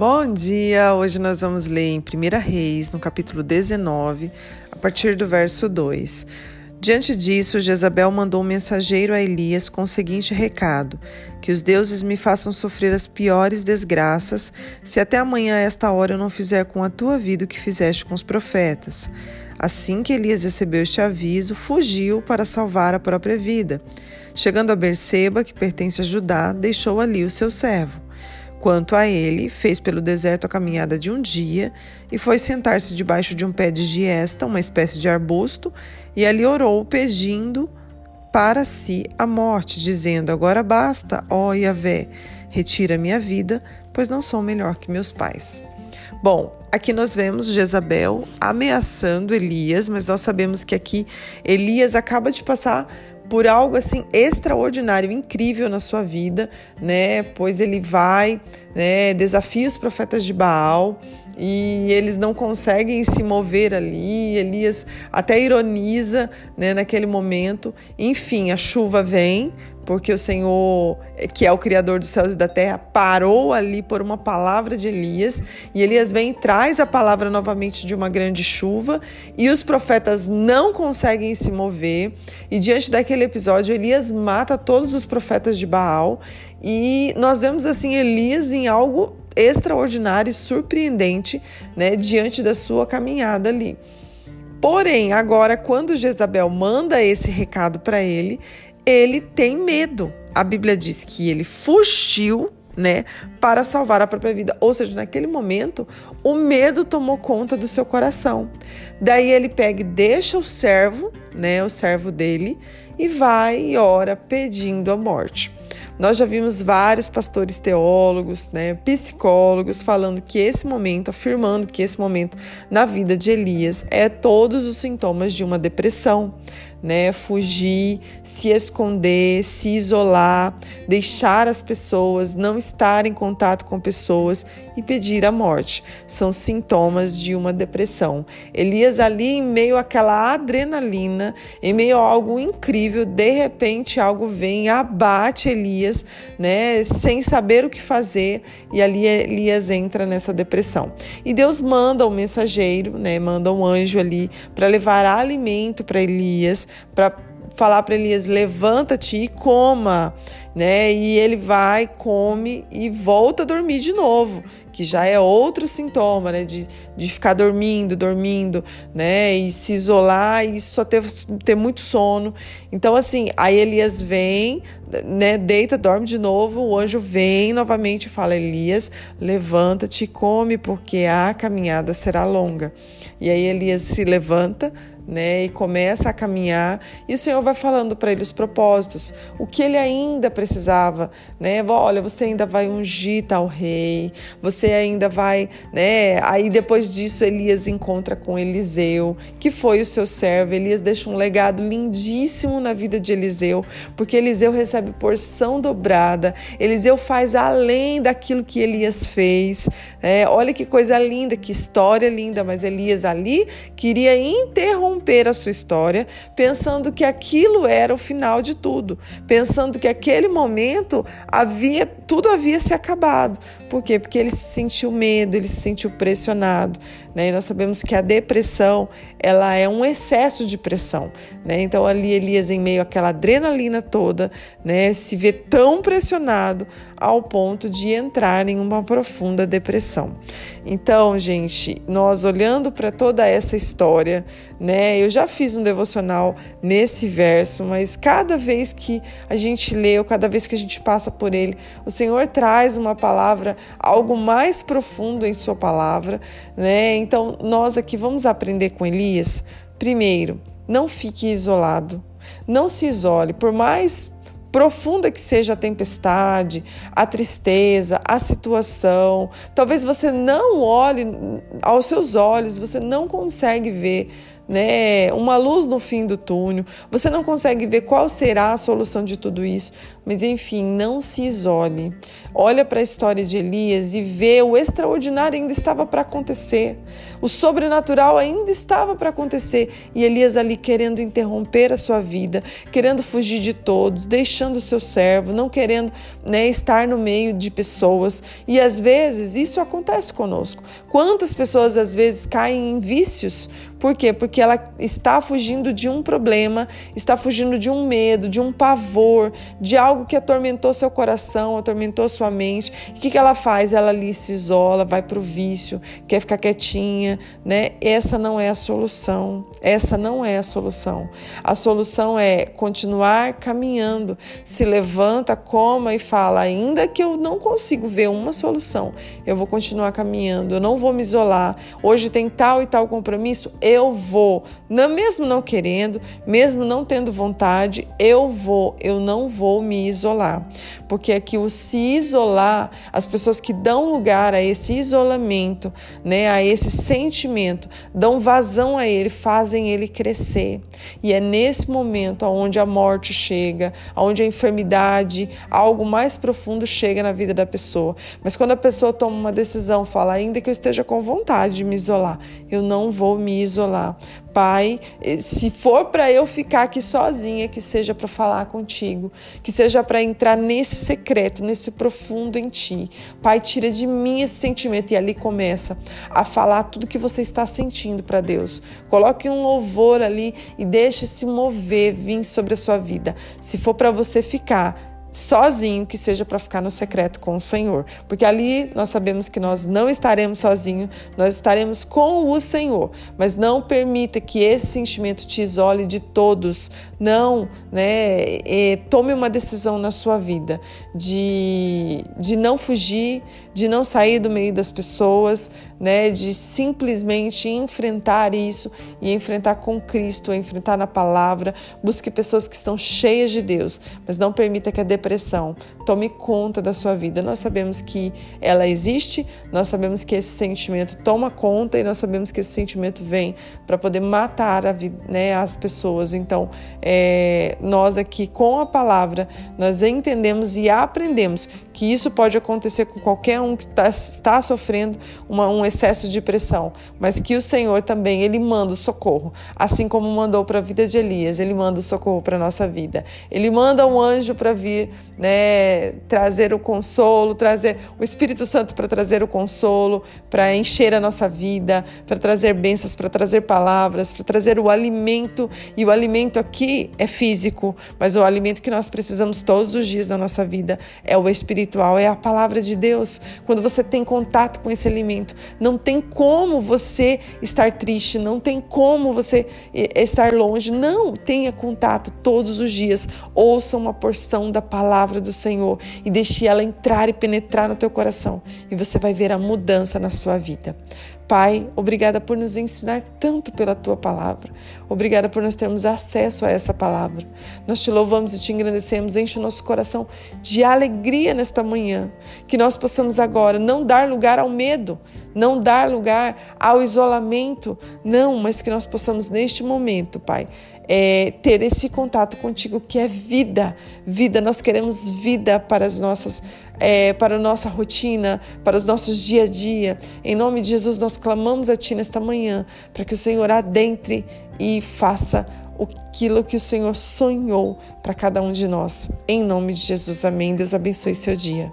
Bom dia! Hoje nós vamos ler em 1 Reis, no capítulo 19, a partir do verso 2. Diante disso, Jezabel mandou um mensageiro a Elias com o seguinte recado: Que os deuses me façam sofrer as piores desgraças, se até amanhã a esta hora eu não fizer com a tua vida o que fizeste com os profetas. Assim que Elias recebeu este aviso, fugiu para salvar a própria vida. Chegando a Berseba, que pertence a Judá, deixou ali o seu servo. Quanto a ele, fez pelo deserto a caminhada de um dia e foi sentar-se debaixo de um pé de giesta, uma espécie de arbusto, e ali orou, pedindo para si a morte, dizendo: Agora basta, ó Yahvé, retira minha vida, pois não sou melhor que meus pais. Bom, aqui nós vemos Jezabel ameaçando Elias, mas nós sabemos que aqui Elias acaba de passar por algo assim extraordinário, incrível na sua vida, né? Pois ele vai, né, desafia os profetas de Baal e eles não conseguem se mover ali. Elias até ironiza, né, naquele momento. Enfim, a chuva vem, porque o Senhor, que é o Criador dos céus e da terra, parou ali por uma palavra de Elias, e Elias vem e traz a palavra novamente de uma grande chuva, e os profetas não conseguem se mover, e diante daquele episódio, Elias mata todos os profetas de Baal, e nós vemos assim Elias em algo extraordinário e surpreendente, né, diante da sua caminhada ali. Porém, agora, quando Jezabel manda esse recado para ele, ele tem medo. A Bíblia diz que ele fugiu, né, para salvar a própria vida. Ou seja, naquele momento, o medo tomou conta do seu coração. Daí ele pega e deixa o servo, né, o servo dele, e vai e ora pedindo a morte. Nós já vimos vários pastores teólogos, né, psicólogos falando que esse momento, afirmando que esse momento na vida de Elias é todos os sintomas de uma depressão né? Fugir, se esconder, se isolar, deixar as pessoas, não estar em contato com pessoas e pedir a morte. São sintomas de uma depressão. Elias ali em meio àquela adrenalina, em meio a algo incrível, de repente algo vem, abate Elias, né, sem saber o que fazer, e ali Elias entra nessa depressão. E Deus manda um mensageiro, né, manda um anjo ali para levar alimento para Elias, para falar para Elias: levanta-te e coma, né? E ele vai, come e volta a dormir de novo, que já é outro sintoma, né? De, de ficar dormindo, dormindo, né? E se isolar e só ter, ter muito sono. Então, assim, aí Elias vem, né? Deita, dorme de novo. O anjo vem novamente e fala: Elias, levanta-te e come, porque a caminhada será longa. E aí Elias se levanta, né, e começa a caminhar, e o Senhor vai falando para ele os propósitos, o que ele ainda precisava, né? Olha, você ainda vai ungir tal rei, você ainda vai, né? Aí depois disso Elias encontra com Eliseu, que foi o seu servo. Elias deixa um legado lindíssimo na vida de Eliseu, porque Eliseu recebe porção dobrada. Eliseu faz além daquilo que Elias fez. É, olha que coisa linda, que história linda, mas Elias ali queria interromper interromper a sua história, pensando que aquilo era o final de tudo, pensando que aquele momento havia tudo havia se acabado. Por quê? Porque ele se sentiu medo, ele se sentiu pressionado, né? E nós sabemos que a depressão, ela é um excesso de pressão, né? Então ali Elias em meio àquela adrenalina toda, né, se vê tão pressionado ao ponto de entrar em uma profunda depressão. Então, gente, nós olhando para toda essa história, né, eu já fiz um devocional nesse verso, mas cada vez que a gente lê, ou cada vez que a gente passa por ele, o Senhor traz uma palavra, algo mais profundo em sua palavra, né? Então, nós aqui vamos aprender com Elias. Primeiro, não fique isolado. Não se isole, por mais profunda que seja a tempestade, a tristeza, a situação. Talvez você não olhe aos seus olhos, você não consegue ver né, uma luz no fim do túnel. Você não consegue ver qual será a solução de tudo isso, Mas enfim, não se isole. Olha para a história de Elias e vê o extraordinário ainda estava para acontecer. O sobrenatural ainda estava para acontecer. E Elias ali querendo interromper a sua vida, querendo fugir de todos, deixando o seu servo, não querendo né, estar no meio de pessoas. E às vezes isso acontece conosco. Quantas pessoas às vezes caem em vícios por quê? Porque ela está fugindo de um problema, está fugindo de um medo, de um pavor, de algo que atormentou seu coração, atormentou sua mente. O que, que ela faz? Ela ali se isola, vai para o vício, quer ficar quietinha, né? Essa não é a solução. Essa não é a solução. A solução é continuar caminhando. Se levanta, coma e fala: ainda que eu não consigo ver uma solução, eu vou continuar caminhando, eu não vou me isolar. Hoje tem tal e tal compromisso eu vou, não, mesmo não querendo, mesmo não tendo vontade, eu vou, eu não vou me isolar. Porque aqui o se isolar, as pessoas que dão lugar a esse isolamento, né, a esse sentimento, dão vazão a ele, fazem ele crescer. E é nesse momento onde a morte chega, onde a enfermidade, algo mais profundo chega na vida da pessoa. Mas quando a pessoa toma uma decisão, fala, ainda que eu esteja com vontade de me isolar, eu não vou me isolar isolar. Pai, eh, se for para eu ficar aqui sozinha, que seja para falar contigo, que seja para entrar nesse secreto, nesse profundo em ti. Pai, tira de mim esse sentimento e ali começa a falar tudo que você está sentindo para Deus. Coloque um louvor ali e deixe se mover, vir sobre a sua vida. Se for para você ficar, sozinho, que seja para ficar no secreto com o Senhor. Porque ali nós sabemos que nós não estaremos sozinhos, nós estaremos com o Senhor. Mas não permita que esse sentimento te isole de todos. Não, né? Tome uma decisão na sua vida de, de não fugir, de não sair do meio das pessoas, né? De simplesmente enfrentar isso e enfrentar com Cristo, enfrentar na palavra. Busque pessoas que estão cheias de Deus, mas não permita que a depressão tome conta da sua vida. Nós sabemos que ela existe, nós sabemos que esse sentimento toma conta e nós sabemos que esse sentimento vem para poder matar a vida, né, as pessoas. Então, é, nós aqui com a palavra, nós entendemos e aprendemos que isso pode acontecer com qualquer um que tá, está sofrendo uma, um excesso de pressão, mas que o Senhor também ele manda o socorro, assim como mandou para a vida de Elias, ele manda o socorro para nossa vida. Ele manda um anjo para vir, né, trazer o consolo, trazer o Espírito Santo para trazer o consolo, para encher a nossa vida, para trazer bênçãos, para trazer palavras, para trazer o alimento. E o alimento aqui é físico, mas o alimento que nós precisamos todos os dias na nossa vida é o espiritual, é a palavra de Deus. Quando você tem contato com esse alimento, não tem como você estar triste, não tem como você eh, estar longe. Não, tenha contato todos os dias. Ouça uma porção da palavra do Senhor e deixe ela entrar e penetrar no teu coração e você vai ver a mudança na sua vida. Pai, obrigada por nos ensinar tanto pela tua palavra. Obrigada por nós termos acesso a essa palavra. Nós te louvamos e te engrandecemos, enche o nosso coração de alegria nesta manhã. Que nós possamos agora não dar lugar ao medo, não dar lugar ao isolamento, não, mas que nós possamos neste momento, Pai, é, ter esse contato contigo que é vida, vida. Nós queremos vida para as nossas, é, para a nossa rotina, para os nossos dia a dia. Em nome de Jesus, nós clamamos a Ti nesta manhã para que o Senhor adentre e faça aquilo que o Senhor sonhou para cada um de nós. Em nome de Jesus, amém. Deus abençoe seu dia.